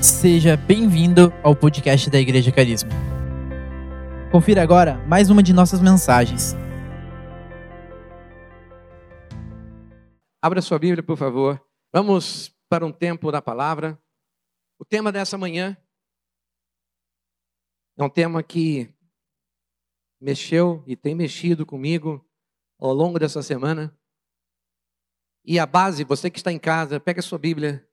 Seja bem-vindo ao podcast da Igreja Carisma. Confira agora mais uma de nossas mensagens. Abra sua Bíblia, por favor. Vamos para um tempo da palavra. O tema dessa manhã é um tema que mexeu e tem mexido comigo ao longo dessa semana. E a base, você que está em casa, pega a sua Bíblia.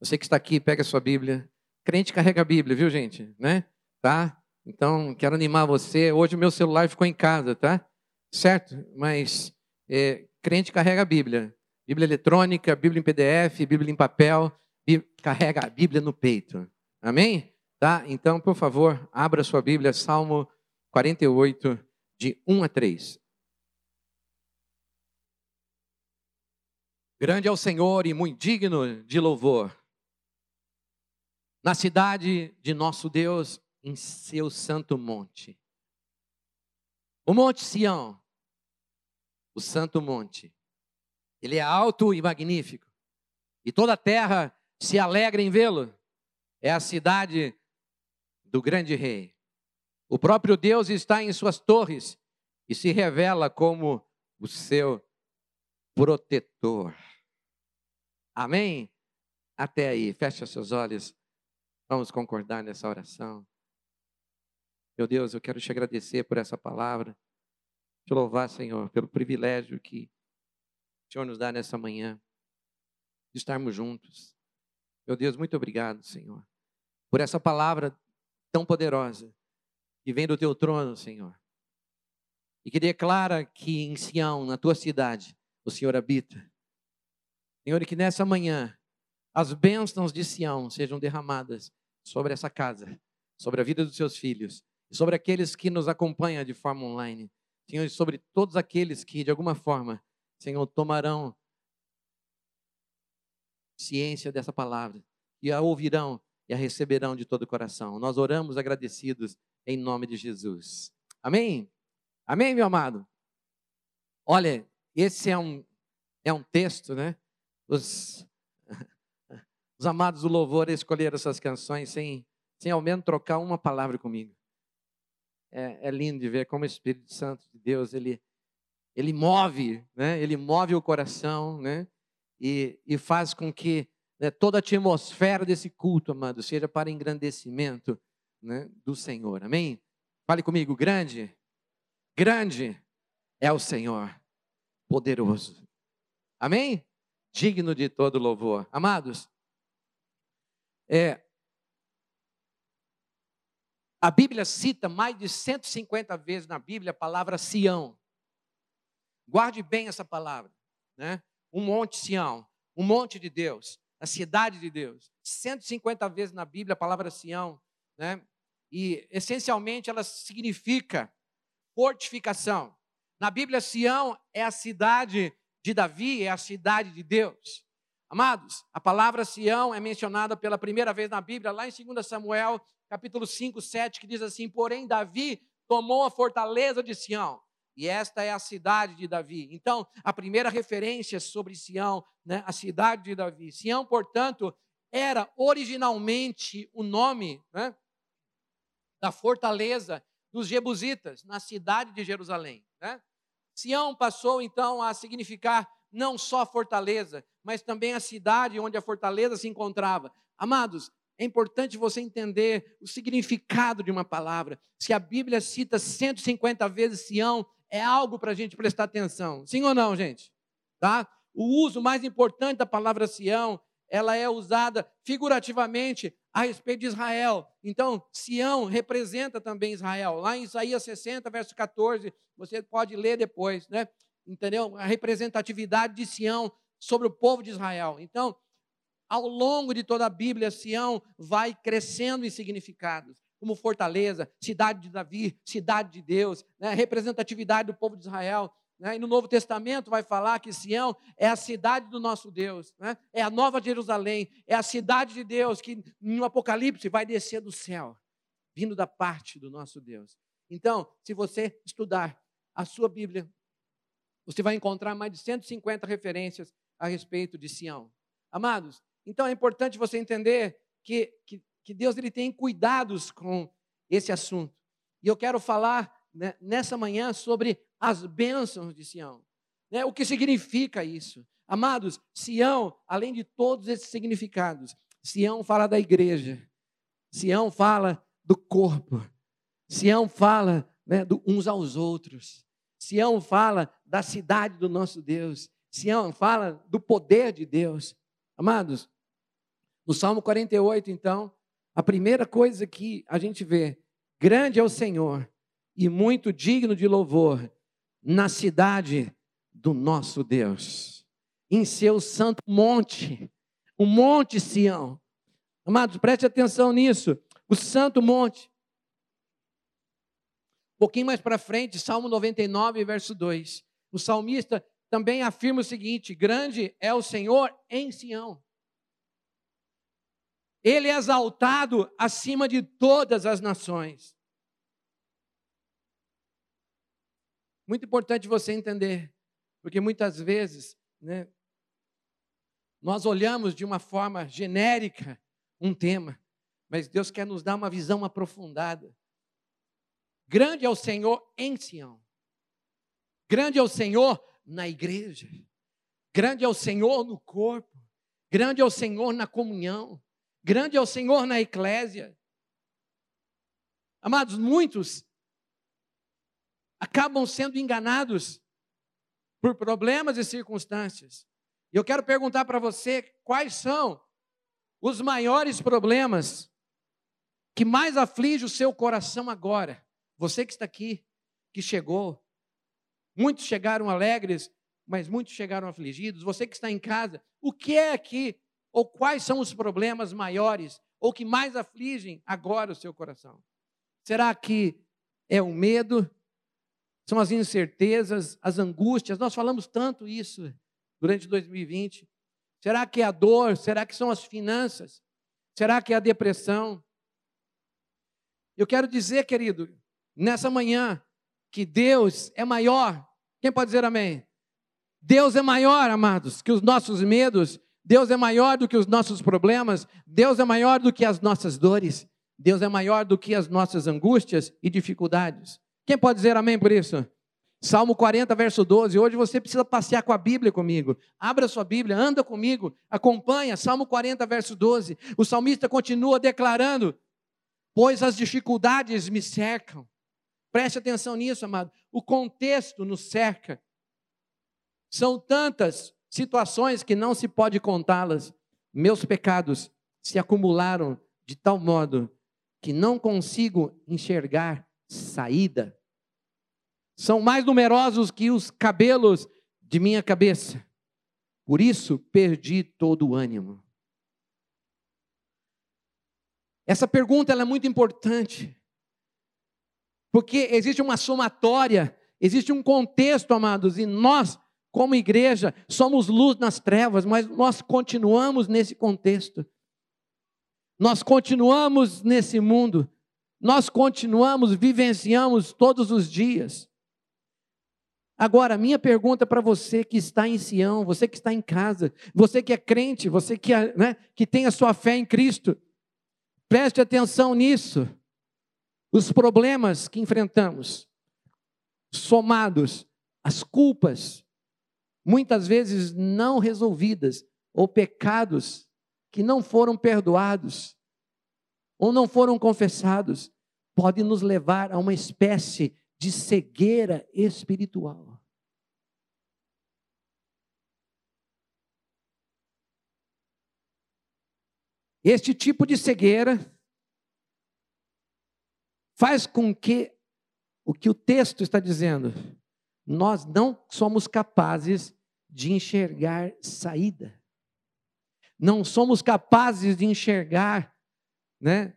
Você que está aqui, pega a sua Bíblia. Crente carrega a Bíblia, viu, gente? Né? Tá? Então, quero animar você. Hoje o meu celular ficou em casa, tá? Certo? Mas é, crente carrega a Bíblia. Bíblia eletrônica, Bíblia em PDF, Bíblia em papel, Bíblia, carrega a Bíblia no peito. Amém? Tá? Então, por favor, abra sua Bíblia, Salmo 48, de 1 a 3. Grande é o Senhor e muito digno de louvor. Na cidade de nosso Deus, em seu santo monte. O Monte Sião, o santo monte. Ele é alto e magnífico. E toda a terra se alegra em vê-lo. É a cidade do grande rei. O próprio Deus está em suas torres e se revela como o seu protetor. Amém? Até aí, feche seus olhos. Vamos concordar nessa oração. Meu Deus, eu quero te agradecer por essa palavra. Te louvar, Senhor, pelo privilégio que o Senhor nos dá nessa manhã de estarmos juntos. Meu Deus, muito obrigado, Senhor, por essa palavra tão poderosa que vem do teu trono, Senhor. E que declara que em Sião, na tua cidade, o Senhor habita. Senhor, e que nessa manhã as bênçãos de Sião sejam derramadas sobre essa casa, sobre a vida dos seus filhos, sobre aqueles que nos acompanham de forma online. Senhor, e sobre todos aqueles que, de alguma forma, Senhor, tomarão ciência dessa palavra e a ouvirão e a receberão de todo o coração. Nós oramos agradecidos em nome de Jesus. Amém? Amém, meu amado? Olha, esse é um, é um texto, né? Os, os amados do louvor escolheram essas canções sem, sem ao menos trocar uma palavra comigo. É, é lindo de ver como o Espírito Santo de Deus, ele, ele move, né? Ele move o coração, né? E, e faz com que né, toda a atmosfera desse culto, amado, seja para engrandecimento né, do Senhor. Amém? Fale comigo, grande, grande é o Senhor, poderoso. Amém? Digno de todo louvor. Amados, é, a Bíblia cita mais de 150 vezes na Bíblia a palavra Sião. Guarde bem essa palavra, né? Um monte Sião, um monte de Deus, a cidade de Deus. 150 vezes na Bíblia a palavra Sião, né? E essencialmente ela significa fortificação. Na Bíblia, Sião é a cidade de Davi, é a cidade de Deus. Amados, a palavra Sião é mencionada pela primeira vez na Bíblia, lá em 2 Samuel, capítulo 5, 7, que diz assim: Porém, Davi tomou a fortaleza de Sião e esta é a cidade de Davi. Então, a primeira referência sobre Sião, né, a cidade de Davi. Sião, portanto, era originalmente o nome né, da fortaleza dos Jebusitas, na cidade de Jerusalém. Né? Sião passou então a significar não só fortaleza, mas também a cidade onde a fortaleza se encontrava. Amados, é importante você entender o significado de uma palavra. Se a Bíblia cita 150 vezes Sião, é algo para a gente prestar atenção. Sim ou não, gente? Tá? O uso mais importante da palavra Sião, ela é usada figurativamente a respeito de Israel. Então, Sião representa também Israel. Lá em Isaías 60, verso 14, você pode ler depois, né? Entendeu? A representatividade de Sião sobre o povo de Israel. Então, ao longo de toda a Bíblia, Sião vai crescendo em significados como fortaleza, cidade de Davi, cidade de Deus, né? representatividade do povo de Israel. Né? E no Novo Testamento vai falar que Sião é a cidade do nosso Deus, né? é a nova Jerusalém, é a cidade de Deus que no Apocalipse vai descer do céu, vindo da parte do nosso Deus. Então, se você estudar a sua Bíblia, você vai encontrar mais de 150 referências a respeito de Sião. Amados, então é importante você entender que, que, que Deus ele tem cuidados com esse assunto. E eu quero falar né, nessa manhã sobre as bênçãos de Sião. Né, o que significa isso? Amados, Sião, além de todos esses significados, Sião fala da igreja, Sião fala do corpo, Sião fala né, do, uns aos outros, Sião fala da cidade do nosso Deus, Sião fala do poder de Deus. Amados, no Salmo 48, então, a primeira coisa que a gente vê, grande é o Senhor e muito digno de louvor na cidade do nosso Deus, em seu santo monte, o monte Sião. Amados, preste atenção nisso. O santo monte. Um pouquinho mais para frente, Salmo 99, verso 2. O salmista também afirma o seguinte: Grande é o Senhor em Sião. Ele é exaltado acima de todas as nações. Muito importante você entender, porque muitas vezes, né, nós olhamos de uma forma genérica um tema, mas Deus quer nos dar uma visão aprofundada. Grande é o Senhor em Sião. Grande é o Senhor na igreja. Grande é o Senhor no corpo. Grande é o Senhor na comunhão. Grande é o Senhor na eclésia. Amados, muitos acabam sendo enganados por problemas e circunstâncias. E eu quero perguntar para você quais são os maiores problemas que mais aflige o seu coração agora. Você que está aqui, que chegou, muitos chegaram alegres, mas muitos chegaram afligidos. Você que está em casa, o que é que, ou quais são os problemas maiores, ou que mais afligem agora o seu coração? Será que é o medo? São as incertezas, as angústias? Nós falamos tanto isso durante 2020. Será que é a dor? Será que são as finanças? Será que é a depressão? Eu quero dizer, querido, nessa manhã, que Deus é maior. Quem pode dizer amém? Deus é maior, amados, que os nossos medos. Deus é maior do que os nossos problemas. Deus é maior do que as nossas dores. Deus é maior do que as nossas angústias e dificuldades. Quem pode dizer amém por isso? Salmo 40, verso 12. Hoje você precisa passear com a Bíblia comigo. Abra sua Bíblia, anda comigo, acompanha. Salmo 40, verso 12. O salmista continua declarando: Pois as dificuldades me cercam. Preste atenção nisso, amado. O contexto nos cerca. São tantas situações que não se pode contá-las. Meus pecados se acumularam de tal modo que não consigo enxergar saída são mais numerosos que os cabelos de minha cabeça. Por isso perdi todo o ânimo. Essa pergunta é muito importante. Porque existe uma somatória, existe um contexto, amados, e nós, como igreja, somos luz nas trevas, mas nós continuamos nesse contexto. Nós continuamos nesse mundo. Nós continuamos, vivenciamos todos os dias. Agora, minha pergunta para você que está em Sião, você que está em casa, você que é crente, você que, é, né, que tem a sua fé em Cristo, preste atenção nisso. Os problemas que enfrentamos, somados às culpas, muitas vezes não resolvidas, ou pecados que não foram perdoados, ou não foram confessados, podem nos levar a uma espécie de cegueira espiritual. Este tipo de cegueira faz com que o que o texto está dizendo, nós não somos capazes de enxergar saída. Não somos capazes de enxergar, né,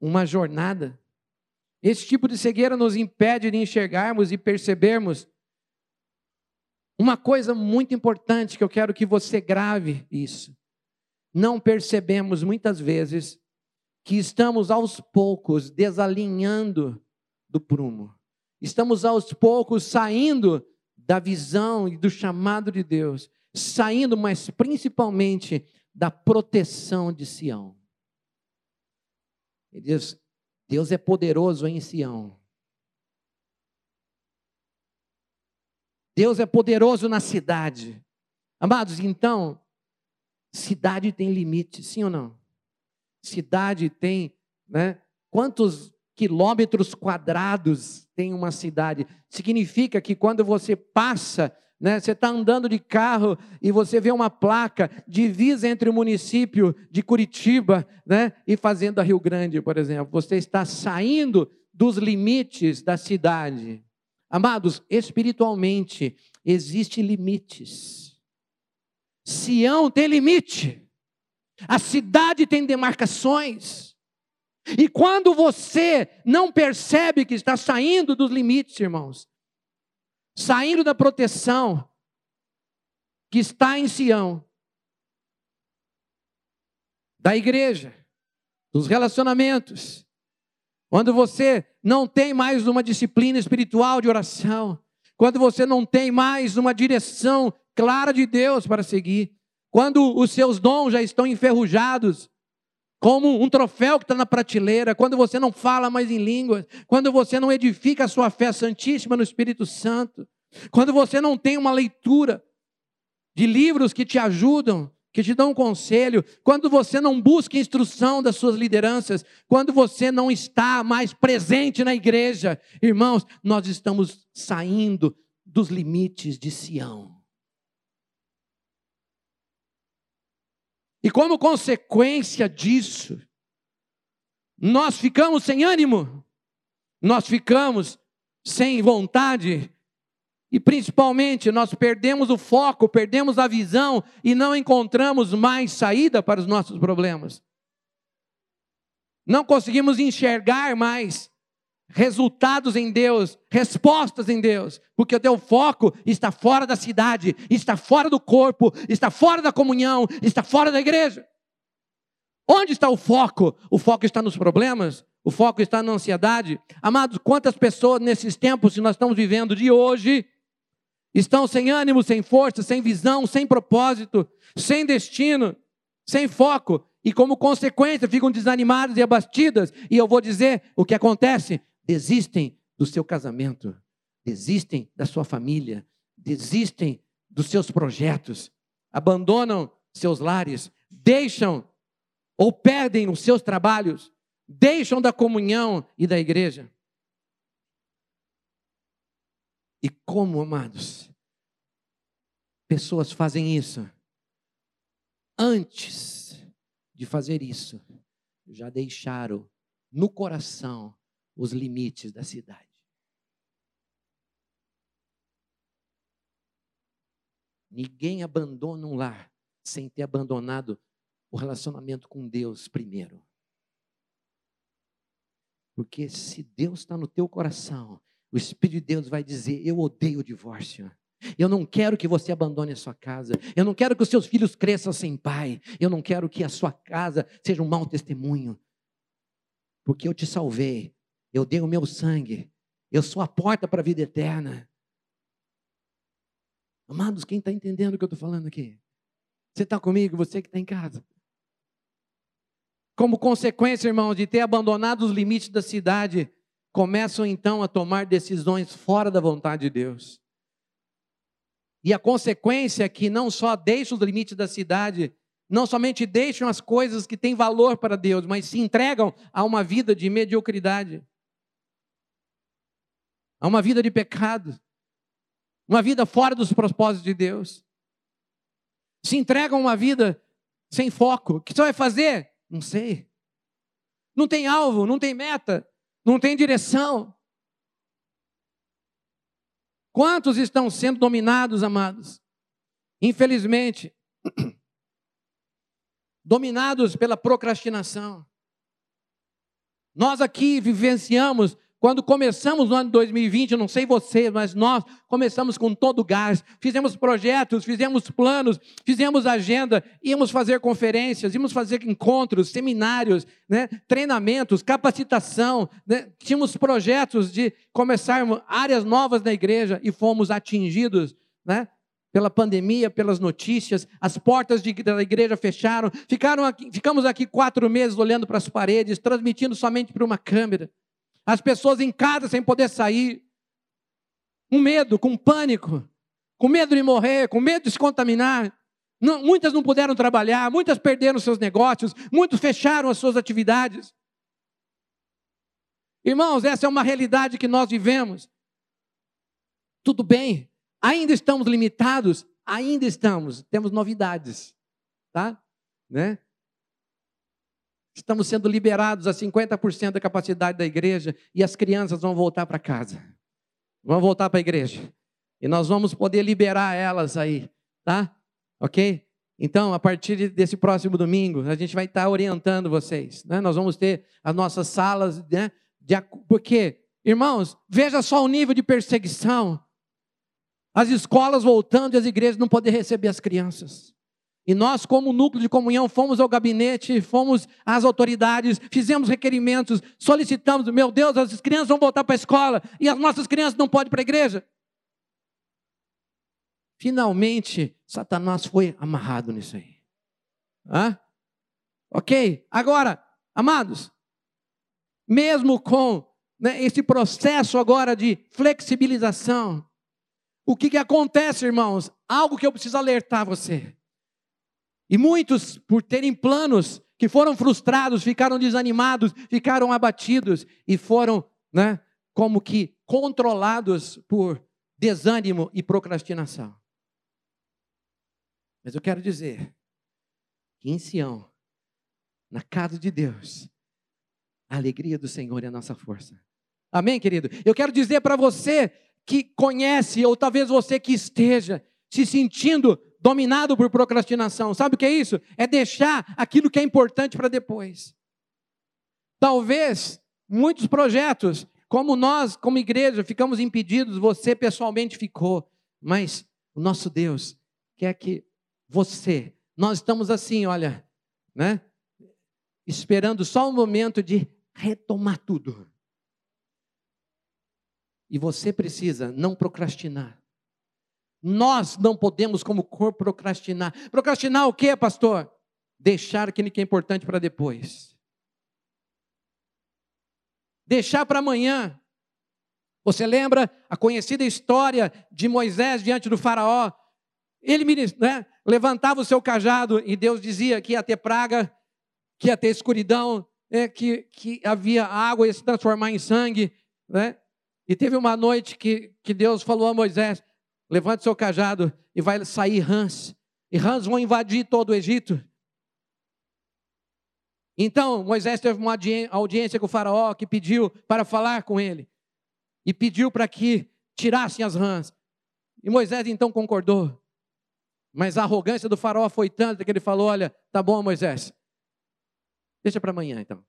uma jornada. Esse tipo de cegueira nos impede de enxergarmos e percebermos uma coisa muito importante que eu quero que você grave isso. Não percebemos muitas vezes que estamos aos poucos desalinhando do prumo. Estamos aos poucos saindo da visão e do chamado de Deus, saindo, mas principalmente da proteção de Sião. Ele diz: Deus é poderoso em Sião. Deus é poderoso na cidade. Amados, então, cidade tem limite, sim ou não? Cidade tem, né? Quantos quilômetros quadrados tem uma cidade? Significa que quando você passa né? Você está andando de carro e você vê uma placa divisa entre o município de Curitiba né? e Fazenda Rio Grande, por exemplo. Você está saindo dos limites da cidade. Amados, espiritualmente existem limites. Sião tem limite. A cidade tem demarcações. E quando você não percebe que está saindo dos limites, irmãos, saindo da proteção que está em Sião, da igreja, dos relacionamentos, quando você não tem mais uma disciplina espiritual de oração, quando você não tem mais uma direção clara de Deus para seguir, quando os seus dons já estão enferrujados, como um troféu que está na prateleira, quando você não fala mais em línguas, quando você não edifica a sua fé santíssima no Espírito Santo, quando você não tem uma leitura de livros que te ajudam, que te dão um conselho, quando você não busca instrução das suas lideranças, quando você não está mais presente na igreja, irmãos, nós estamos saindo dos limites de Sião. E como consequência disso, nós ficamos sem ânimo, nós ficamos sem vontade, e principalmente nós perdemos o foco, perdemos a visão e não encontramos mais saída para os nossos problemas. Não conseguimos enxergar mais resultados em Deus, respostas em Deus, porque o teu foco está fora da cidade, está fora do corpo, está fora da comunhão, está fora da igreja. Onde está o foco? O foco está nos problemas? O foco está na ansiedade? Amados, quantas pessoas nesses tempos que nós estamos vivendo de hoje estão sem ânimo, sem força, sem visão, sem propósito, sem destino, sem foco, e como consequência ficam desanimadas e abatidas. E eu vou dizer o que acontece: desistem do seu casamento, desistem da sua família, desistem dos seus projetos, abandonam seus lares, deixam ou perdem os seus trabalhos, deixam da comunhão e da igreja. E como, amados, pessoas fazem isso? Antes de fazer isso, já deixaram no coração os limites da cidade. Ninguém abandona um lar sem ter abandonado o relacionamento com Deus primeiro. Porque se Deus está no teu coração, o Espírito de Deus vai dizer: Eu odeio o divórcio. Eu não quero que você abandone a sua casa. Eu não quero que os seus filhos cresçam sem pai. Eu não quero que a sua casa seja um mau testemunho. Porque eu te salvei. Eu dei o meu sangue. Eu sou a porta para a vida eterna. Amados, quem está entendendo o que eu estou falando aqui? Você está comigo? Você que está em casa. Como consequência, irmãos, de ter abandonado os limites da cidade, começam então a tomar decisões fora da vontade de Deus. E a consequência é que não só deixam os limites da cidade, não somente deixam as coisas que têm valor para Deus, mas se entregam a uma vida de mediocridade a uma vida de pecado, uma vida fora dos propósitos de Deus. Se entregam a uma vida sem foco. O que você vai fazer? Não sei. Não tem alvo, não tem meta, não tem direção. Quantos estão sendo dominados, amados? Infelizmente, dominados pela procrastinação. Nós aqui vivenciamos quando começamos no ano de 2020, eu não sei vocês, mas nós começamos com todo o gás. Fizemos projetos, fizemos planos, fizemos agenda, íamos fazer conferências, íamos fazer encontros, seminários, né, treinamentos, capacitação. Né, tínhamos projetos de começar áreas novas na igreja e fomos atingidos né, pela pandemia, pelas notícias, as portas de, da igreja fecharam, ficaram aqui, ficamos aqui quatro meses olhando para as paredes, transmitindo somente para uma câmera. As pessoas em casa sem poder sair, com medo, com pânico, com medo de morrer, com medo de se contaminar. Não, muitas não puderam trabalhar, muitas perderam seus negócios, muitos fecharam as suas atividades. Irmãos, essa é uma realidade que nós vivemos. Tudo bem, ainda estamos limitados, ainda estamos, temos novidades, tá? Né? Estamos sendo liberados a 50% da capacidade da igreja e as crianças vão voltar para casa. Vão voltar para a igreja. E nós vamos poder liberar elas aí, tá? Ok? Então, a partir desse próximo domingo, a gente vai estar orientando vocês. Né? Nós vamos ter as nossas salas, né? De, porque, irmãos, veja só o nível de perseguição. As escolas voltando e as igrejas não podem receber as crianças. E nós, como núcleo de comunhão, fomos ao gabinete, fomos às autoridades, fizemos requerimentos, solicitamos, meu Deus, as crianças vão voltar para a escola e as nossas crianças não podem ir para a igreja. Finalmente, Satanás foi amarrado nisso aí. Hã? Ok? Agora, amados, mesmo com né, esse processo agora de flexibilização, o que, que acontece, irmãos? Algo que eu preciso alertar você. E muitos, por terem planos que foram frustrados, ficaram desanimados, ficaram abatidos e foram, né, como que controlados por desânimo e procrastinação. Mas eu quero dizer que em Sião, na casa de Deus, a alegria do Senhor é a nossa força. Amém, querido? Eu quero dizer para você que conhece, ou talvez você que esteja se sentindo dominado por procrastinação. Sabe o que é isso? É deixar aquilo que é importante para depois. Talvez muitos projetos, como nós, como igreja, ficamos impedidos, você pessoalmente ficou, mas o nosso Deus quer que você, nós estamos assim, olha, né? Esperando só um momento de retomar tudo. E você precisa não procrastinar. Nós não podemos, como corpo, procrastinar. Procrastinar o que, pastor? Deixar aquilo que é importante para depois. Deixar para amanhã. Você lembra a conhecida história de Moisés diante do Faraó? Ele né, levantava o seu cajado e Deus dizia que ia ter praga, que ia ter escuridão, é, que, que havia água ia se transformar em sangue. Né? E teve uma noite que, que Deus falou a Moisés: levante seu cajado e vai sair rãs. E rãs vão invadir todo o Egito. Então Moisés teve uma audiência com o faraó que pediu para falar com ele. E pediu para que tirassem as rãs. E Moisés então concordou. Mas a arrogância do faraó foi tanta que ele falou: Olha, tá bom, Moisés, deixa para amanhã então.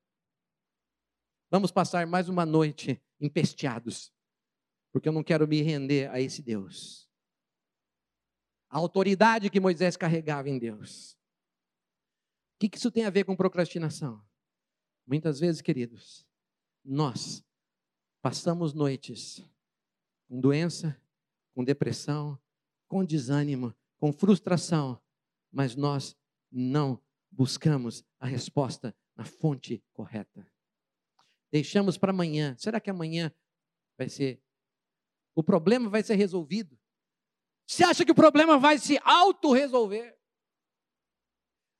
Vamos passar mais uma noite empesteados, porque eu não quero me render a esse Deus. A autoridade que Moisés carregava em Deus. O que isso tem a ver com procrastinação? Muitas vezes, queridos, nós passamos noites com doença, com depressão, com desânimo, com frustração, mas nós não buscamos a resposta na fonte correta deixamos para amanhã. Será que amanhã vai ser? O problema vai ser resolvido? Você acha que o problema vai se auto-resolver?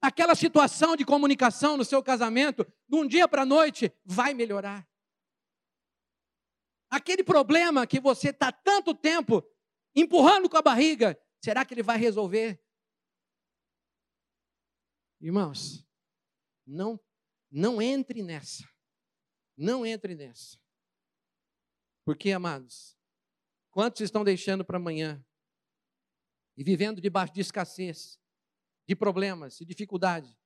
Aquela situação de comunicação no seu casamento, de um dia para a noite, vai melhorar. Aquele problema que você está tanto tempo empurrando com a barriga, será que ele vai resolver? Irmãos, não, não entre nessa. Não entre nessa. Porque, amados, quantos estão deixando para amanhã e vivendo debaixo de escassez, de problemas e dificuldade,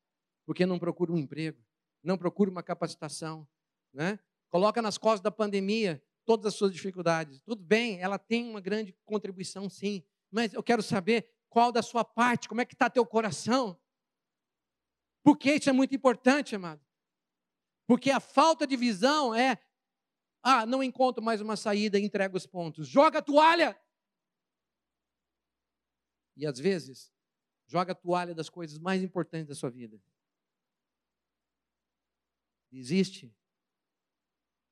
porque não procura um emprego, não procura uma capacitação, né? Coloca nas costas da pandemia todas as suas dificuldades. Tudo bem, ela tem uma grande contribuição, sim, mas eu quero saber qual da sua parte, como é que está teu coração. Porque isso é muito importante, amado. Porque a falta de visão é: ah, não encontro mais uma saída, entrega os pontos. Joga a toalha. E às vezes joga a toalha das coisas mais importantes da sua vida. Desiste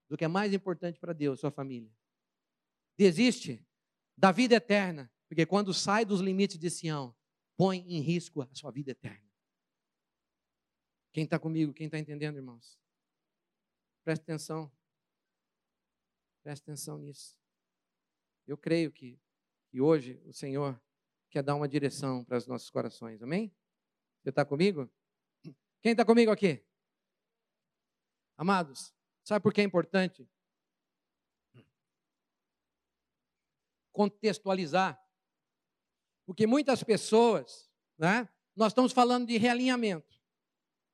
do que é mais importante para Deus, sua família. Desiste da vida eterna, porque quando sai dos limites de Sião, põe em risco a sua vida eterna. Quem está comigo, quem está entendendo, irmãos? Preste atenção. Preste atenção nisso. Eu creio que, que hoje o Senhor quer dar uma direção para os nossos corações. Amém? Você está comigo? Quem está comigo aqui? Amados, sabe por que é importante? Contextualizar. Porque muitas pessoas, né? Nós estamos falando de realinhamento.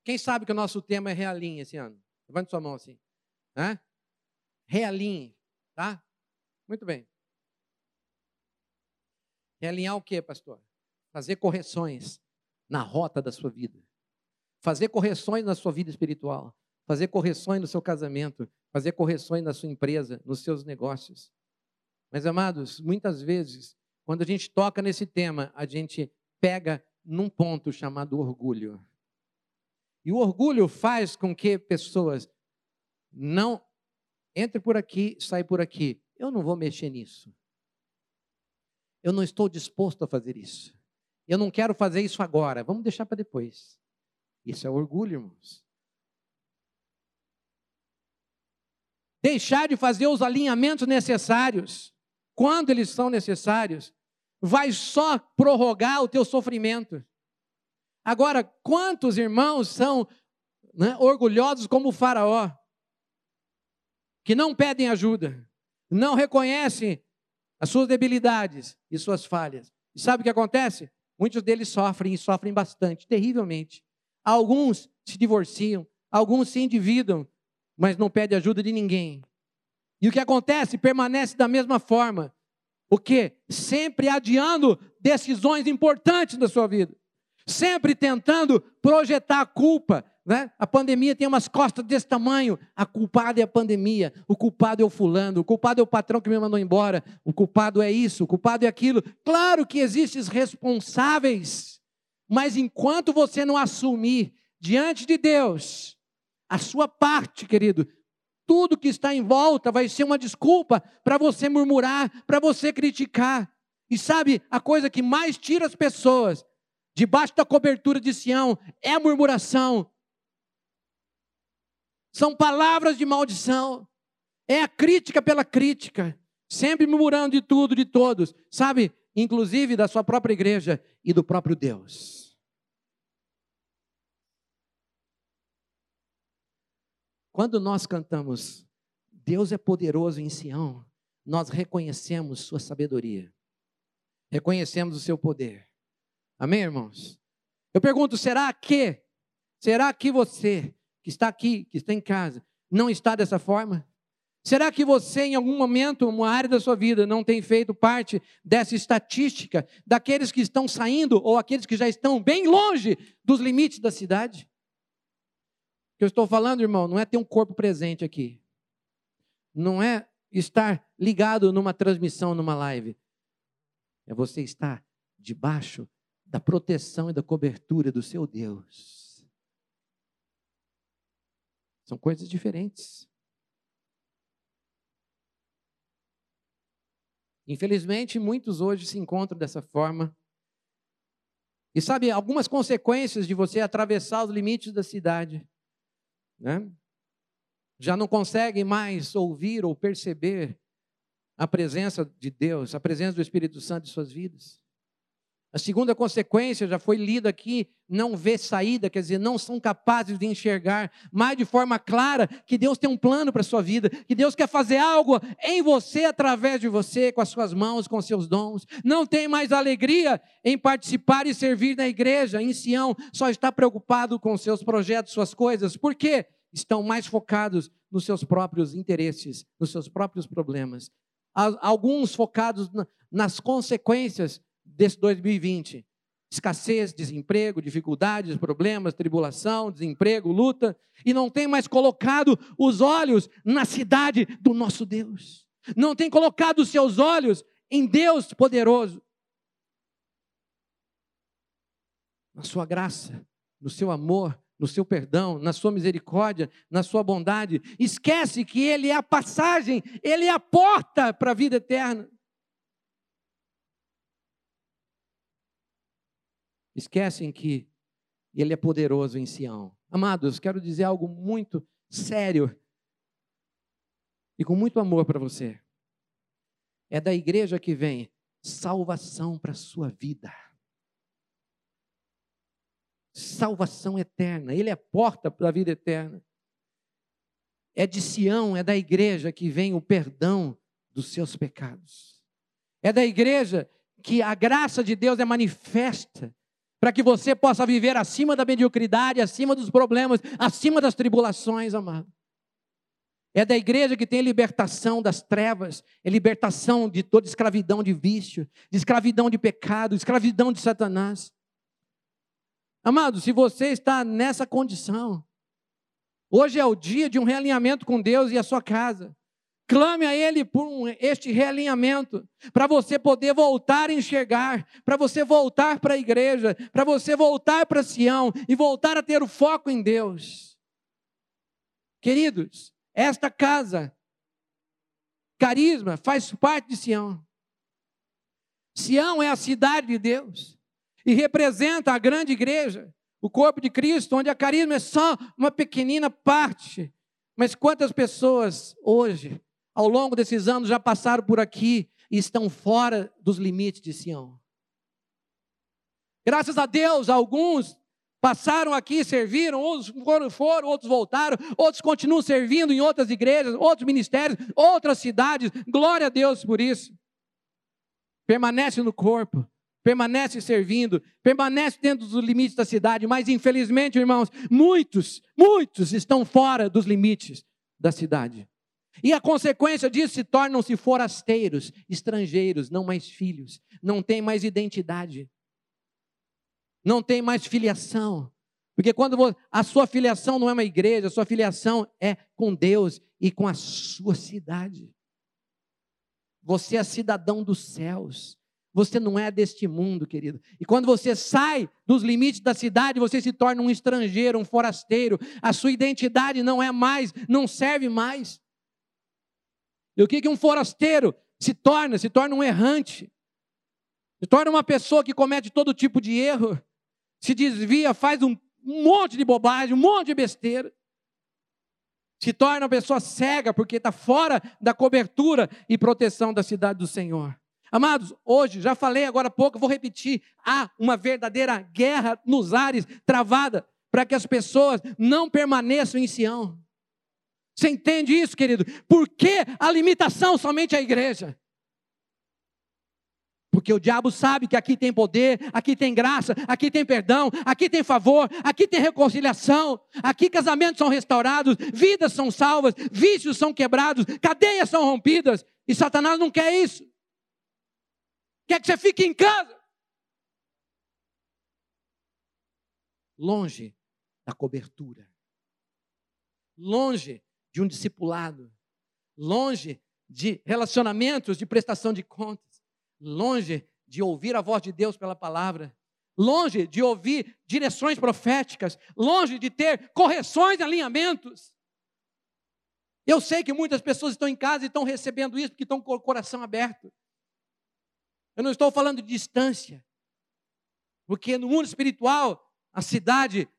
Quem sabe que o nosso tema é realinha esse ano? Levante sua mão assim. Né? Realinhe, tá? Muito bem. Realinhar o que, pastor? Fazer correções na rota da sua vida. Fazer correções na sua vida espiritual. Fazer correções no seu casamento. Fazer correções na sua empresa, nos seus negócios. Mas, amados, muitas vezes, quando a gente toca nesse tema, a gente pega num ponto chamado orgulho. E o orgulho faz com que pessoas não entre por aqui, sai por aqui. Eu não vou mexer nisso. Eu não estou disposto a fazer isso. Eu não quero fazer isso agora. Vamos deixar para depois. Isso é orgulho, irmãos. Deixar de fazer os alinhamentos necessários, quando eles são necessários, vai só prorrogar o teu sofrimento. Agora, quantos irmãos são né, orgulhosos como o Faraó, que não pedem ajuda, não reconhecem as suas debilidades e suas falhas. E sabe o que acontece? Muitos deles sofrem e sofrem bastante, terrivelmente. Alguns se divorciam, alguns se endividam, mas não pedem ajuda de ninguém. E o que acontece? Permanece da mesma forma. O que? Sempre adiando decisões importantes da sua vida. Sempre tentando projetar a culpa, né? A pandemia tem umas costas desse tamanho. A culpada é a pandemia. O culpado é o fulano. O culpado é o patrão que me mandou embora. O culpado é isso. O culpado é aquilo. Claro que existem responsáveis. Mas enquanto você não assumir diante de Deus a sua parte, querido, tudo que está em volta vai ser uma desculpa para você murmurar, para você criticar. E sabe, a coisa que mais tira as pessoas debaixo da cobertura de Sião é a murmuração, são palavras de maldição. É a crítica pela crítica. Sempre murmurando de tudo, de todos. Sabe? Inclusive da sua própria igreja e do próprio Deus. Quando nós cantamos, Deus é poderoso em Sião, nós reconhecemos sua sabedoria. Reconhecemos o seu poder. Amém, irmãos? Eu pergunto, será que, será que você que está aqui, que está em casa, não está dessa forma? Será que você, em algum momento, uma área da sua vida, não tem feito parte dessa estatística daqueles que estão saindo ou aqueles que já estão bem longe dos limites da cidade? O que eu estou falando, irmão, não é ter um corpo presente aqui, não é estar ligado numa transmissão, numa live, é você estar debaixo da proteção e da cobertura do seu Deus. São coisas diferentes. Infelizmente, muitos hoje se encontram dessa forma. E sabe, algumas consequências de você atravessar os limites da cidade. Né? Já não conseguem mais ouvir ou perceber a presença de Deus, a presença do Espírito Santo em suas vidas. A segunda consequência já foi lida aqui, não vê saída, quer dizer, não são capazes de enxergar mais de forma clara que Deus tem um plano para a sua vida, que Deus quer fazer algo em você, através de você, com as suas mãos, com seus dons. Não tem mais alegria em participar e servir na igreja, em Sião, só está preocupado com seus projetos, suas coisas. Por quê? Estão mais focados nos seus próprios interesses, nos seus próprios problemas. Alguns focados nas consequências desse 2020. Escassez, desemprego, dificuldades, problemas, tribulação, desemprego, luta, e não tem mais colocado os olhos na cidade do nosso Deus. Não tem colocado os seus olhos em Deus poderoso. na sua graça, no seu amor, no seu perdão, na sua misericórdia, na sua bondade. Esquece que Ele é a passagem, Ele é a porta para a vida eterna. Esquecem que Ele é poderoso em Sião. Amados, quero dizer algo muito sério e com muito amor para você. É da igreja que vem salvação para a sua vida salvação eterna. Ele é a porta para a vida eterna. É de Sião, é da igreja que vem o perdão dos seus pecados. É da igreja que a graça de Deus é manifesta para que você possa viver acima da mediocridade, acima dos problemas, acima das tribulações, amado. É da igreja que tem libertação das trevas, é libertação de toda escravidão de vício, de escravidão de pecado, escravidão de Satanás. Amado, se você está nessa condição, hoje é o dia de um realinhamento com Deus e a sua casa. Clame a Ele por um, este realinhamento, para você poder voltar a enxergar, para você voltar para a igreja, para você voltar para Sião e voltar a ter o foco em Deus. Queridos, esta casa, carisma, faz parte de Sião. Sião é a cidade de Deus e representa a grande igreja, o corpo de Cristo, onde a carisma é só uma pequenina parte. Mas quantas pessoas hoje, ao longo desses anos, já passaram por aqui e estão fora dos limites de Sião? Graças a Deus, alguns passaram aqui, serviram, outros foram, foram, outros voltaram, outros continuam servindo em outras igrejas, outros ministérios, outras cidades. Glória a Deus por isso. Permanece no corpo permanece servindo, permanece dentro dos limites da cidade, mas infelizmente, irmãos, muitos, muitos estão fora dos limites da cidade. E a consequência disso se tornam-se forasteiros, estrangeiros, não mais filhos, não tem mais identidade, não tem mais filiação. Porque quando a sua filiação não é uma igreja, a sua filiação é com Deus e com a sua cidade. Você é cidadão dos céus. Você não é deste mundo, querido. E quando você sai dos limites da cidade, você se torna um estrangeiro, um forasteiro. A sua identidade não é mais, não serve mais. E o que, que um forasteiro se torna? Se torna um errante. Se torna uma pessoa que comete todo tipo de erro, se desvia, faz um monte de bobagem, um monte de besteira. Se torna uma pessoa cega porque está fora da cobertura e proteção da cidade do Senhor. Amados, hoje, já falei agora há pouco, vou repetir: há uma verdadeira guerra nos ares travada para que as pessoas não permaneçam em Sião. Você entende isso, querido? Por que a limitação somente à igreja? Porque o diabo sabe que aqui tem poder, aqui tem graça, aqui tem perdão, aqui tem favor, aqui tem reconciliação, aqui casamentos são restaurados, vidas são salvas, vícios são quebrados, cadeias são rompidas, e Satanás não quer isso quer que você fique em casa. Longe da cobertura, longe de um discipulado, longe de relacionamentos de prestação de contas, longe de ouvir a voz de Deus pela palavra, longe de ouvir direções proféticas, longe de ter correções e alinhamentos. Eu sei que muitas pessoas estão em casa e estão recebendo isso porque estão com o coração aberto. Eu não estou falando de distância. Porque no mundo espiritual, a cidade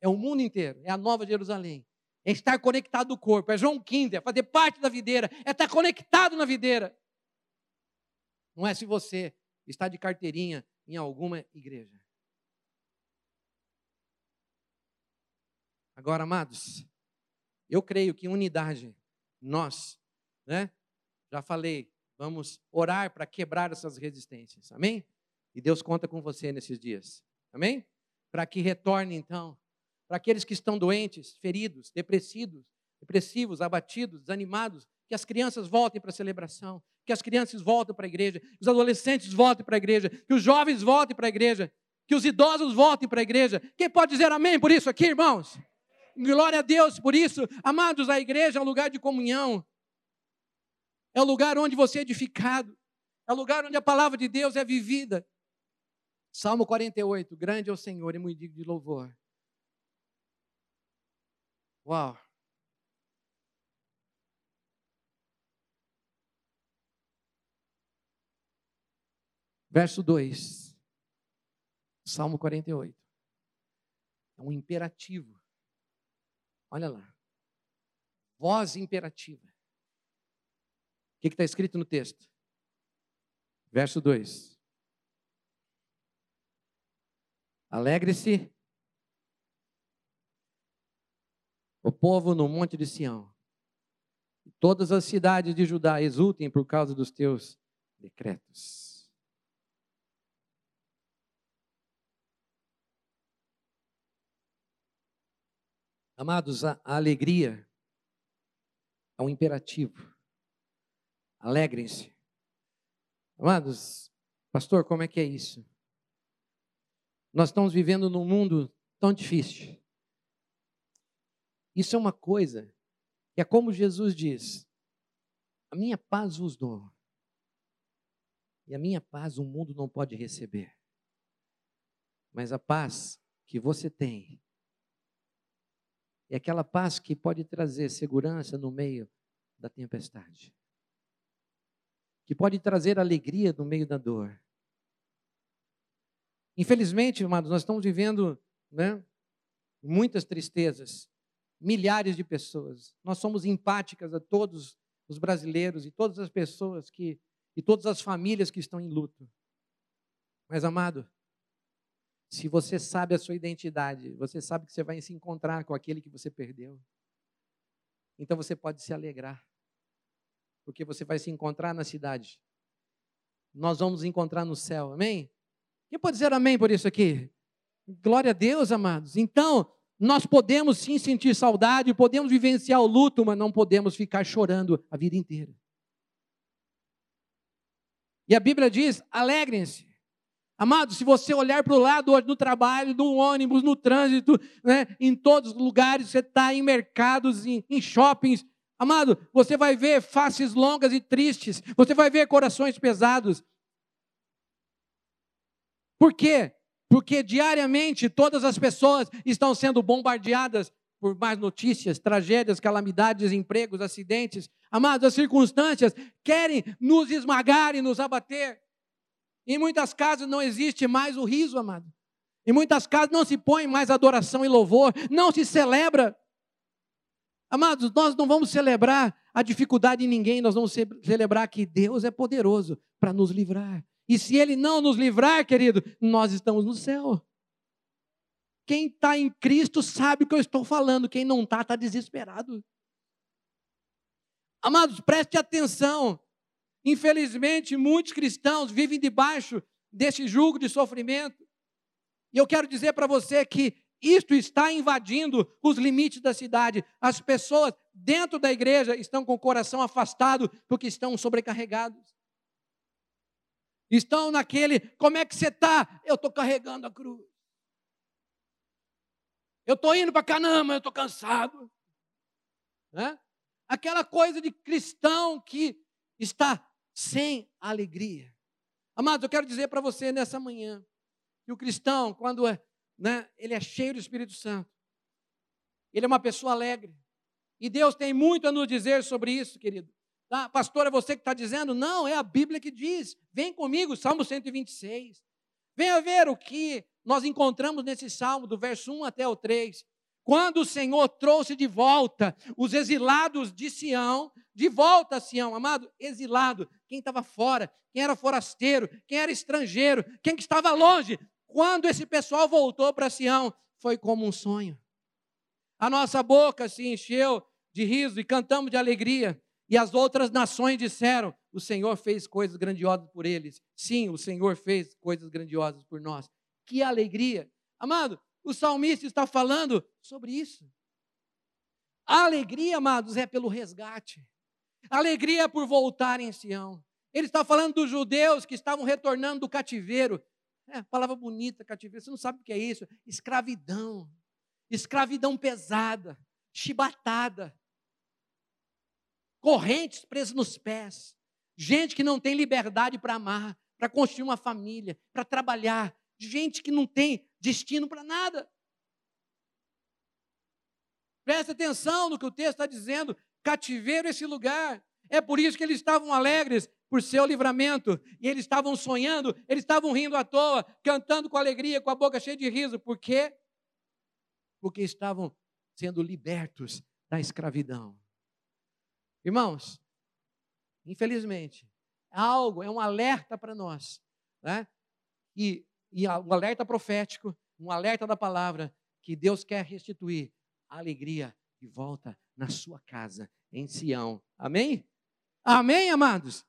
é o mundo inteiro, é a Nova Jerusalém. É estar conectado no corpo, é João Kinder, é fazer parte da videira, é estar conectado na videira. Não é se você está de carteirinha em alguma igreja. Agora, amados, eu creio que unidade, nós, né? Já falei, Vamos orar para quebrar essas resistências. Amém? E Deus conta com você nesses dias. Amém? Para que retorne então, para aqueles que estão doentes, feridos, depressivos, depressivos, abatidos, desanimados, que as crianças voltem para a celebração, que as crianças voltem para a igreja, que os adolescentes voltem para a igreja, que os jovens voltem para a igreja, que os idosos voltem para a igreja. Quem pode dizer amém por isso aqui, irmãos? Glória a Deus por isso. Amados, a igreja é um lugar de comunhão, é o lugar onde você é edificado, é o lugar onde a palavra de Deus é vivida. Salmo 48, grande é o Senhor e muito digno de louvor. Uau! Verso 2, Salmo 48. É um imperativo. Olha lá. Voz imperativa. O que está escrito no texto? Verso 2. Alegre-se o povo no monte de Sião. Todas as cidades de Judá exultem por causa dos teus decretos. Amados, a, a alegria é um imperativo. Alegrem-se. Amados, pastor, como é que é isso? Nós estamos vivendo num mundo tão difícil. Isso é uma coisa que é como Jesus diz: a minha paz vos dou, e a minha paz o mundo não pode receber. Mas a paz que você tem é aquela paz que pode trazer segurança no meio da tempestade, que pode trazer alegria no meio da dor. Infelizmente, amados, nós estamos vivendo né, muitas tristezas, milhares de pessoas. Nós somos empáticas a todos os brasileiros e todas as pessoas que e todas as famílias que estão em luto. Mas amado, se você sabe a sua identidade, você sabe que você vai se encontrar com aquele que você perdeu. Então você pode se alegrar. Porque você vai se encontrar na cidade. Nós vamos encontrar no céu. Amém? Quem pode dizer amém por isso aqui? Glória a Deus, amados. Então, nós podemos sim sentir saudade, podemos vivenciar o luto, mas não podemos ficar chorando a vida inteira. E a Bíblia diz: alegrem-se. Amados, se você olhar para o lado hoje no trabalho, no ônibus, no trânsito, né, em todos os lugares, você está em mercados, em, em shoppings, amado, você vai ver faces longas e tristes, você vai ver corações pesados. Por quê? Porque diariamente todas as pessoas estão sendo bombardeadas por mais notícias, tragédias, calamidades, empregos, acidentes. Amados, as circunstâncias querem nos esmagar e nos abater. Em muitas casas não existe mais o riso, amado. Em muitas casas não se põe mais adoração e louvor, não se celebra. Amados, nós não vamos celebrar a dificuldade de ninguém, nós vamos celebrar que Deus é poderoso para nos livrar. E se Ele não nos livrar, querido, nós estamos no céu. Quem está em Cristo sabe o que eu estou falando, quem não está, está desesperado. Amados, preste atenção. Infelizmente, muitos cristãos vivem debaixo desse jugo de sofrimento. E eu quero dizer para você que isto está invadindo os limites da cidade. As pessoas dentro da igreja estão com o coração afastado porque estão sobrecarregados. Estão naquele, como é que você está? Eu estou carregando a cruz. Eu estou indo para Canama, eu estou cansado. Né? Aquela coisa de cristão que está sem alegria. Amados, eu quero dizer para você nessa manhã que o cristão, quando é, né, ele é cheio do Espírito Santo, ele é uma pessoa alegre. E Deus tem muito a nos dizer sobre isso, querido. Tá? Pastor, é você que está dizendo? Não, é a Bíblia que diz. Vem comigo, Salmo 126. Venha ver o que nós encontramos nesse salmo, do verso 1 até o 3. Quando o Senhor trouxe de volta os exilados de Sião, de volta a Sião, amado, exilado, quem estava fora, quem era forasteiro, quem era estrangeiro, quem que estava longe, quando esse pessoal voltou para Sião, foi como um sonho. A nossa boca se encheu de riso e cantamos de alegria. E as outras nações disseram: O Senhor fez coisas grandiosas por eles. Sim, o Senhor fez coisas grandiosas por nós. Que alegria. Amado, o salmista está falando sobre isso. A alegria, amados, é pelo resgate. A alegria é por voltar em Sião. Ele está falando dos judeus que estavam retornando do cativeiro. É, palavra bonita, cativeiro. Você não sabe o que é isso? Escravidão. Escravidão pesada, chibatada correntes presas nos pés, gente que não tem liberdade para amar, para construir uma família, para trabalhar, gente que não tem destino para nada. Preste atenção no que o texto está dizendo. Cativeiro esse lugar. É por isso que eles estavam alegres por seu livramento. E eles estavam sonhando, eles estavam rindo à toa, cantando com alegria, com a boca cheia de riso. Por quê? Porque estavam sendo libertos da escravidão. Irmãos, infelizmente, algo, é um alerta para nós, né? E, e um alerta profético, um alerta da palavra, que Deus quer restituir a alegria de volta na sua casa, em Sião. Amém? Amém, amados?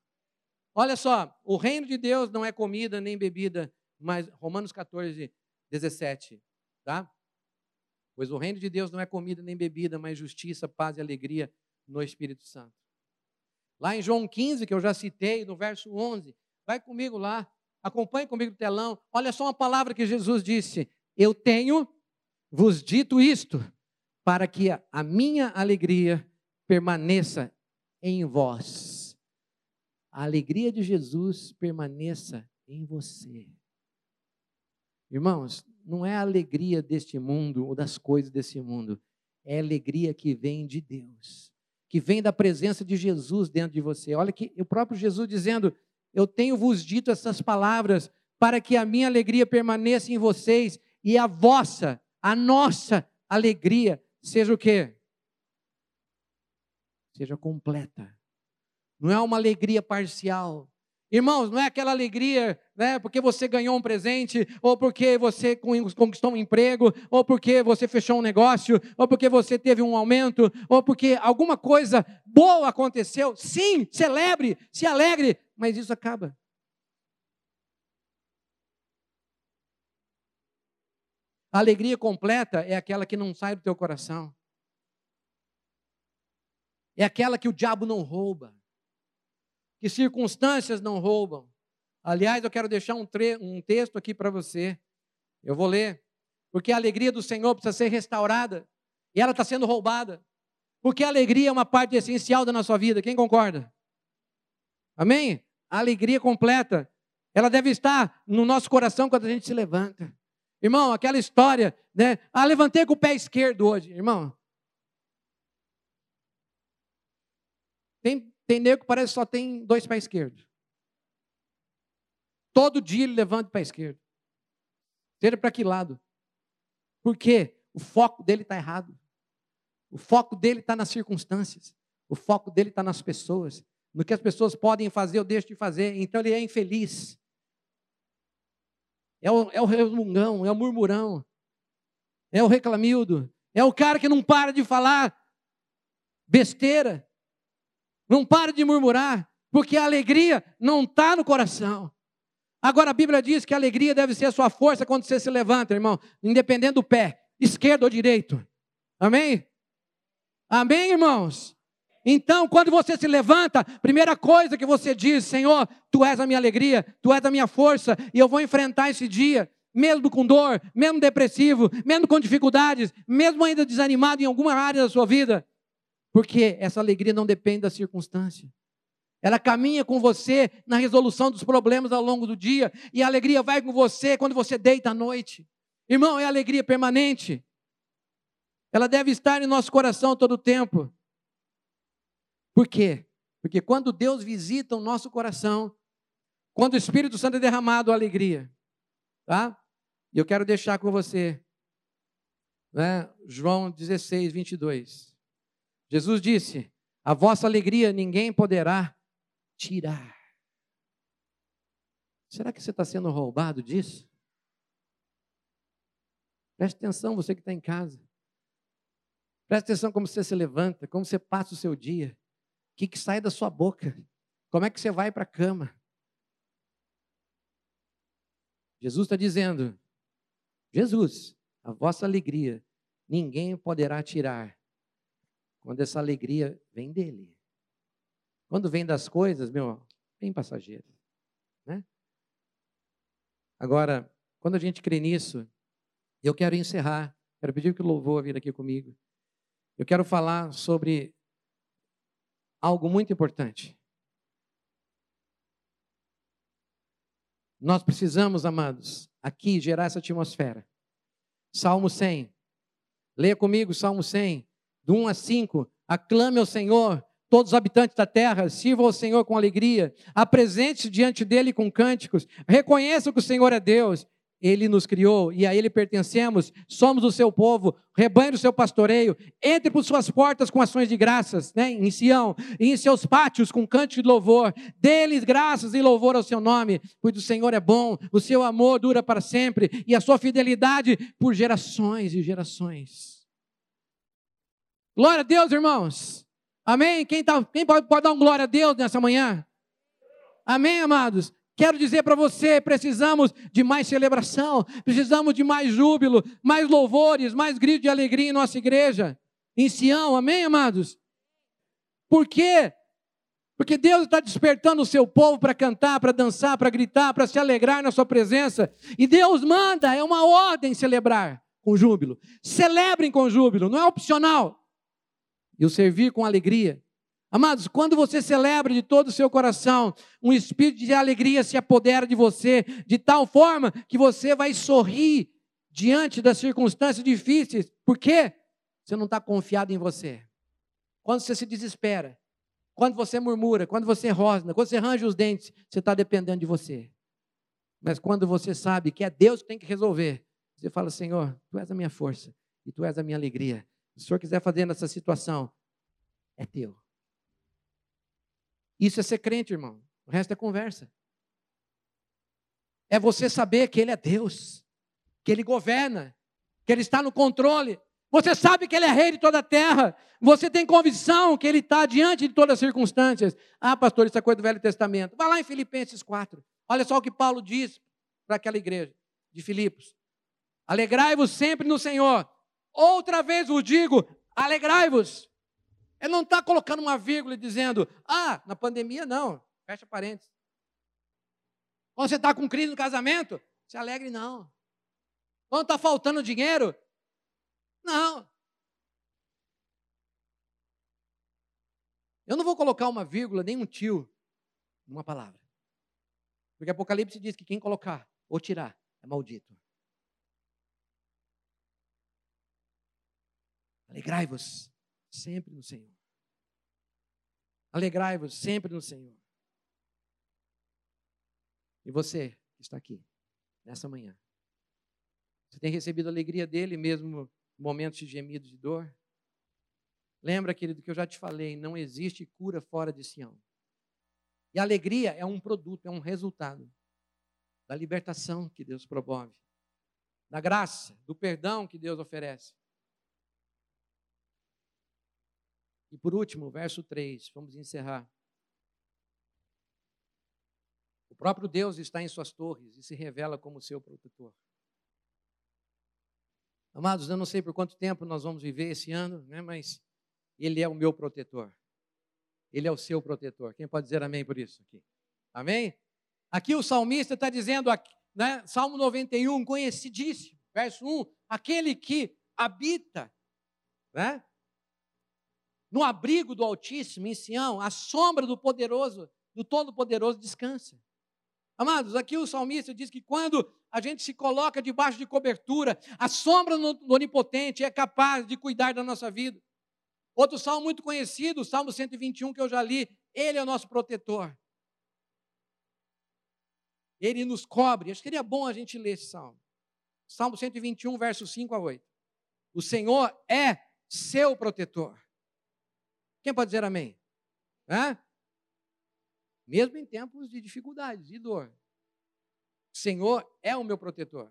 Olha só, o reino de Deus não é comida nem bebida, mas Romanos 14, 17, tá? Pois o reino de Deus não é comida nem bebida, mas justiça, paz e alegria no Espírito Santo. Lá em João 15, que eu já citei, no verso 11, vai comigo lá, acompanhe comigo no telão. Olha só uma palavra que Jesus disse: Eu tenho vos dito isto, para que a minha alegria permaneça em vós. A alegria de Jesus permaneça em você. Irmãos, não é a alegria deste mundo ou das coisas desse mundo, é a alegria que vem de Deus, que vem da presença de Jesus dentro de você. Olha que o próprio Jesus dizendo: Eu tenho vos dito essas palavras para que a minha alegria permaneça em vocês e a vossa, a nossa alegria seja o quê? Seja completa. Não é uma alegria parcial, Irmãos, não é aquela alegria, né, porque você ganhou um presente, ou porque você conquistou um emprego, ou porque você fechou um negócio, ou porque você teve um aumento, ou porque alguma coisa boa aconteceu. Sim, celebre, se alegre, mas isso acaba. A alegria completa é aquela que não sai do teu coração. É aquela que o diabo não rouba que circunstâncias não roubam. Aliás, eu quero deixar um, um texto aqui para você. Eu vou ler. Porque a alegria do Senhor precisa ser restaurada e ela está sendo roubada. Porque a alegria é uma parte essencial da nossa vida. Quem concorda? Amém? A alegria completa, ela deve estar no nosso coração quando a gente se levanta. Irmão, aquela história, né? Ah, levantei com o pé esquerdo hoje, irmão. Tem tem nego que parece que só tem dois pés esquerdos. Todo dia ele levanta o pé esquerdo. Seja para que lado? Porque o foco dele está errado. O foco dele está nas circunstâncias. O foco dele está nas pessoas. No que as pessoas podem fazer ou deixam de fazer. Então ele é infeliz. É o, é o resmungão, é o murmurão. É o reclamildo. É o cara que não para de falar besteira. Não pare de murmurar, porque a alegria não está no coração. Agora a Bíblia diz que a alegria deve ser a sua força quando você se levanta, irmão, independente do pé, esquerdo ou direito. Amém? Amém, irmãos? Então, quando você se levanta, primeira coisa que você diz, Senhor, tu és a minha alegria, tu és a minha força, e eu vou enfrentar esse dia, mesmo com dor, mesmo depressivo, mesmo com dificuldades, mesmo ainda desanimado em alguma área da sua vida. Porque essa alegria não depende da circunstância. Ela caminha com você na resolução dos problemas ao longo do dia, e a alegria vai com você quando você deita à noite. Irmão, é alegria permanente. Ela deve estar em nosso coração todo o tempo. Por quê? Porque quando Deus visita o nosso coração, quando o Espírito Santo é derramado, a alegria. Tá? E eu quero deixar com você, né, João 16, 22. Jesus disse: A vossa alegria ninguém poderá tirar. Será que você está sendo roubado disso? Preste atenção, você que está em casa. Preste atenção como você se levanta, como você passa o seu dia. O que, que sai da sua boca? Como é que você vai para a cama? Jesus está dizendo: Jesus, a vossa alegria ninguém poderá tirar. Quando essa alegria vem dele. Quando vem das coisas, meu, vem passageiro. Né? Agora, quando a gente crê nisso, eu quero encerrar. Quero pedir que o louvor vir aqui comigo. Eu quero falar sobre algo muito importante. Nós precisamos, amados, aqui gerar essa atmosfera. Salmo 100. Leia comigo Salmo 100, do 1 a 5. Aclame ao Senhor, todos os habitantes da terra, sirvam ao Senhor com alegria, apresente-se diante dele com cânticos, reconheça que o Senhor é Deus, ele nos criou e a Ele pertencemos, somos o seu povo, rebanho do seu pastoreio. Entre por suas portas com ações de graças, né, em Sião, e em seus pátios com cântico de louvor. Dê-lhes graças e louvor ao seu nome, pois o Senhor é bom, o seu amor dura para sempre e a sua fidelidade por gerações e gerações. Glória a Deus, irmãos. Amém? Quem, tá, quem pode, pode dar um glória a Deus nessa manhã? Amém, amados? Quero dizer para você: precisamos de mais celebração, precisamos de mais júbilo, mais louvores, mais gritos de alegria em nossa igreja, em Sião, amém, amados? Por quê? Porque Deus está despertando o seu povo para cantar, para dançar, para gritar, para se alegrar na sua presença. E Deus manda, é uma ordem celebrar com júbilo. Celebrem com júbilo, não é opcional. E o servir com alegria. Amados, quando você celebra de todo o seu coração, um espírito de alegria se apodera de você, de tal forma que você vai sorrir diante das circunstâncias difíceis. Por quê? Você não está confiado em você. Quando você se desespera, quando você murmura, quando você rosna, quando você arranja os dentes, você está dependendo de você. Mas quando você sabe que é Deus que tem que resolver, você fala: Senhor, tu és a minha força e tu és a minha alegria. O Senhor quiser fazer nessa situação, é teu. Isso é ser crente, irmão. O resto é conversa. É você saber que Ele é Deus, que Ele governa, que Ele está no controle. Você sabe que Ele é rei de toda a terra. Você tem convicção que Ele está diante de todas as circunstâncias. Ah, pastor, isso é coisa do Velho Testamento. Vai lá em Filipenses 4. Olha só o que Paulo diz para aquela igreja de Filipos. Alegrai-vos sempre no Senhor. Outra vez vos digo, alegrai-vos. Ele não está colocando uma vírgula e dizendo, ah, na pandemia não, fecha parênteses. Quando você está com crise no casamento, se alegre não. Quando está faltando dinheiro, não. Eu não vou colocar uma vírgula, nem um tio, numa palavra. Porque Apocalipse diz que quem colocar ou tirar é maldito. Alegrai-vos sempre no Senhor. Alegrai-vos sempre no Senhor. E você que está aqui, nessa manhã, você tem recebido a alegria dele mesmo momentos de gemidos de dor? Lembra, querido, que eu já te falei, não existe cura fora de Sião. E a alegria é um produto, é um resultado da libertação que Deus promove, da graça, do perdão que Deus oferece. E por último, verso 3, vamos encerrar. O próprio Deus está em suas torres e se revela como seu protetor. Amados, eu não sei por quanto tempo nós vamos viver esse ano, né, mas Ele é o meu protetor. Ele é o seu protetor. Quem pode dizer amém por isso aqui? Amém? Aqui o salmista está dizendo, né, Salmo 91, conhecidíssimo, verso 1, aquele que habita né, no abrigo do Altíssimo, em Sião, a sombra do poderoso, do Todo-Poderoso descansa. Amados, aqui o salmista diz que quando a gente se coloca debaixo de cobertura, a sombra do Onipotente é capaz de cuidar da nossa vida. Outro salmo muito conhecido, o Salmo 121, que eu já li, ele é o nosso protetor. Ele nos cobre. Acho que seria bom a gente ler esse salmo. Salmo 121, versos 5 a 8. O Senhor é seu protetor. Quem pode dizer amém? Hã? Mesmo em tempos de dificuldades e dor. O Senhor é o meu protetor.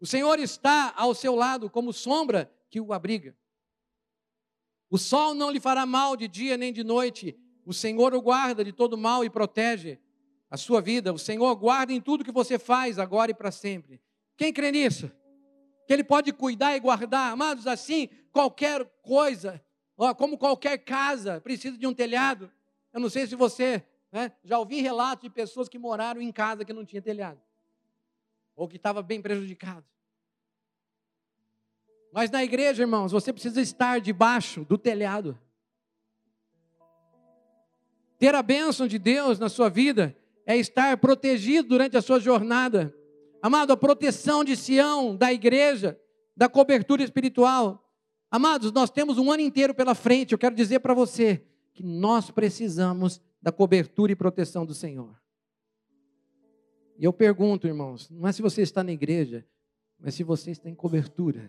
O Senhor está ao seu lado como sombra que o abriga. O sol não lhe fará mal de dia nem de noite. O Senhor o guarda de todo mal e protege a sua vida. O Senhor guarda em tudo que você faz, agora e para sempre. Quem crê nisso? Que Ele pode cuidar e guardar. Amados, assim, qualquer coisa como qualquer casa precisa de um telhado. Eu não sei se você né, já ouvi relatos de pessoas que moraram em casa que não tinha telhado. Ou que estava bem prejudicado. Mas na igreja, irmãos, você precisa estar debaixo do telhado. Ter a bênção de Deus na sua vida é estar protegido durante a sua jornada. Amado, a proteção de Sião, da igreja, da cobertura espiritual. Amados, nós temos um ano inteiro pela frente. Eu quero dizer para você que nós precisamos da cobertura e proteção do Senhor. E eu pergunto, irmãos, não é se você está na igreja, mas se você está em cobertura.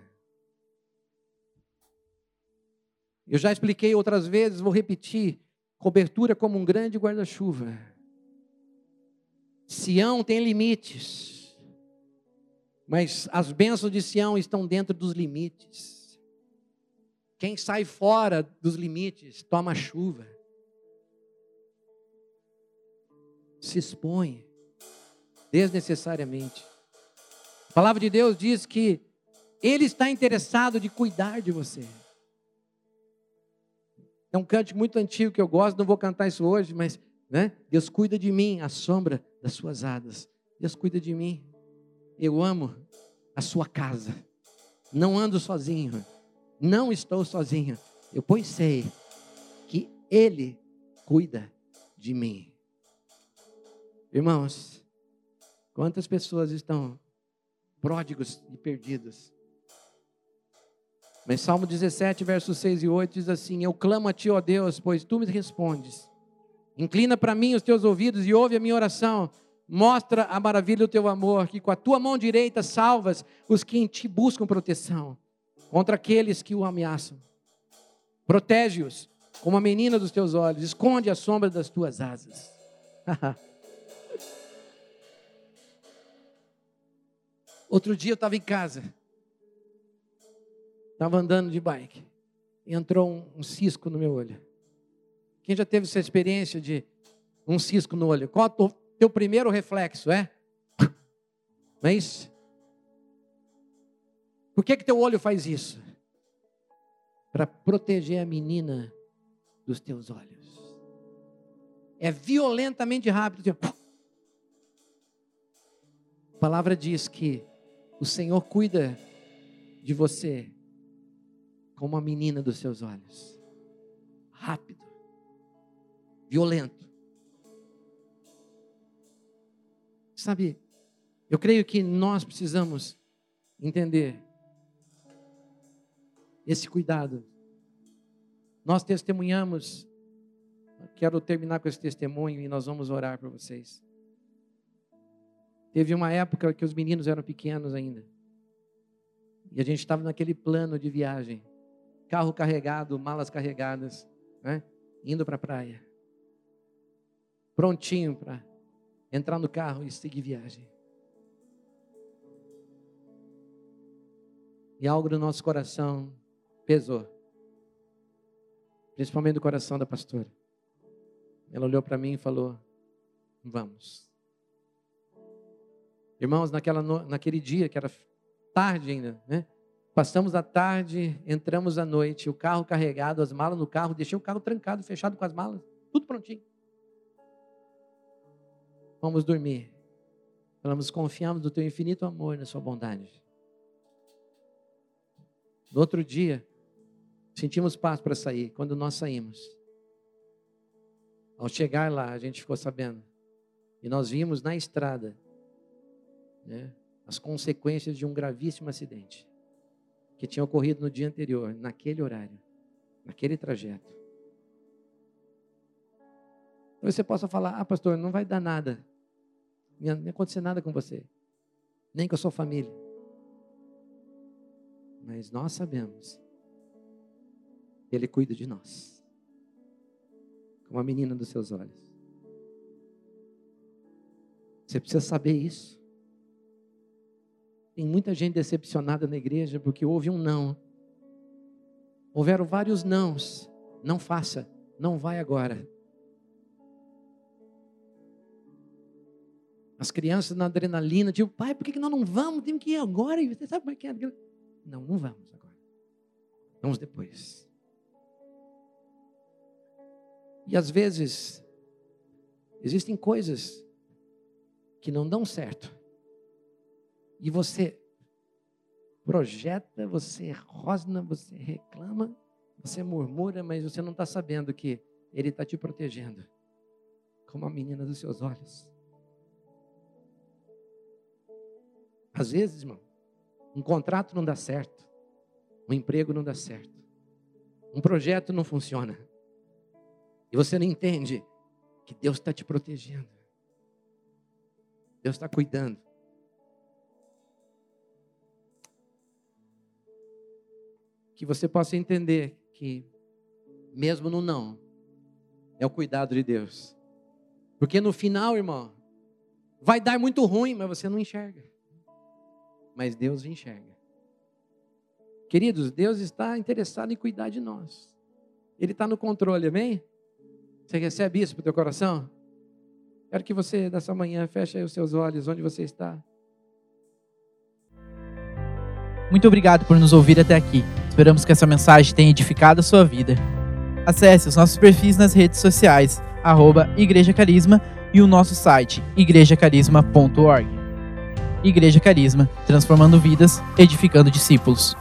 Eu já expliquei outras vezes, vou repetir: cobertura como um grande guarda-chuva. Sião tem limites. Mas as bênçãos de Sião estão dentro dos limites. Quem sai fora dos limites toma chuva. Se expõe desnecessariamente. A palavra de Deus diz que Ele está interessado de cuidar de você. É um cântico muito antigo que eu gosto, não vou cantar isso hoje, mas né? Deus cuida de mim, a sombra das suas asas. Deus cuida de mim. Eu amo a sua casa. Não ando sozinho. Não estou sozinho. Eu pois sei que Ele cuida de mim. Irmãos, quantas pessoas estão pródigos e perdidos? Mas Salmo 17, versos 6 e 8 diz assim: Eu clamo a ti, ó Deus, pois tu me respondes. Inclina para mim os teus ouvidos e ouve a minha oração. Mostra a maravilha do teu amor, que com a tua mão direita salvas os que em ti buscam proteção contra aqueles que o ameaçam. Protege-os como a menina dos teus olhos, esconde a sombra das tuas asas. Outro dia eu estava em casa, estava andando de bike, e entrou um, um cisco no meu olho. Quem já teve essa experiência de um cisco no olho? Qual teu primeiro reflexo é? Não é isso? Por que, que teu olho faz isso? Para proteger a menina dos teus olhos. É violentamente rápido. A palavra diz que o Senhor cuida de você como a menina dos seus olhos. Rápido, violento. Sabe, eu creio que nós precisamos entender esse cuidado. Nós testemunhamos, quero terminar com esse testemunho e nós vamos orar por vocês. Teve uma época que os meninos eram pequenos ainda. E a gente estava naquele plano de viagem. Carro carregado, malas carregadas, né? indo para a praia. Prontinho para entrar no carro e seguir viagem. E algo no nosso coração pesou. Principalmente do coração da pastora. Ela olhou para mim e falou: Vamos. Irmãos, naquela, naquele dia, que era tarde ainda, né? Passamos a tarde, entramos à noite, o carro carregado, as malas no carro, deixei o carro trancado, fechado com as malas, tudo prontinho. Vamos dormir. Falamos, confiamos no teu infinito amor e na sua bondade. No outro dia, sentimos paz para sair. Quando nós saímos, ao chegar lá, a gente ficou sabendo. E nós vimos na estrada né, as consequências de um gravíssimo acidente que tinha ocorrido no dia anterior, naquele horário, naquele trajeto. Talvez você possa falar: ah, pastor, não vai dar nada. Não vai acontecer nada com você, nem com a sua família. Mas nós sabemos Ele cuida de nós, como a menina dos seus olhos. Você precisa saber isso. Tem muita gente decepcionada na igreja porque houve um não. Houveram vários nãos. Não faça, não vai agora. As crianças na adrenalina, tipo, pai, por que nós não vamos? Temos que ir agora. E você sabe como é que é? Não, não vamos agora. Vamos depois. E às vezes, existem coisas que não dão certo. E você projeta, você rosna, você reclama, você murmura, mas você não está sabendo que Ele está te protegendo, como a menina dos seus olhos. Às vezes, irmão, um contrato não dá certo, um emprego não dá certo, um projeto não funciona. E você não entende que Deus está te protegendo. Deus está cuidando. Que você possa entender que, mesmo no não, é o cuidado de Deus. Porque no final, irmão, vai dar muito ruim, mas você não enxerga mas Deus enxerga. Queridos, Deus está interessado em cuidar de nós. Ele está no controle, amém? Você recebe isso para o teu coração? Quero que você, nessa manhã, feche os seus olhos onde você está. Muito obrigado por nos ouvir até aqui. Esperamos que essa mensagem tenha edificado a sua vida. Acesse os nossos perfis nas redes sociais, arroba Igreja Carisma e o nosso site, igrejacarisma.org. Igreja Carisma, transformando vidas, edificando discípulos.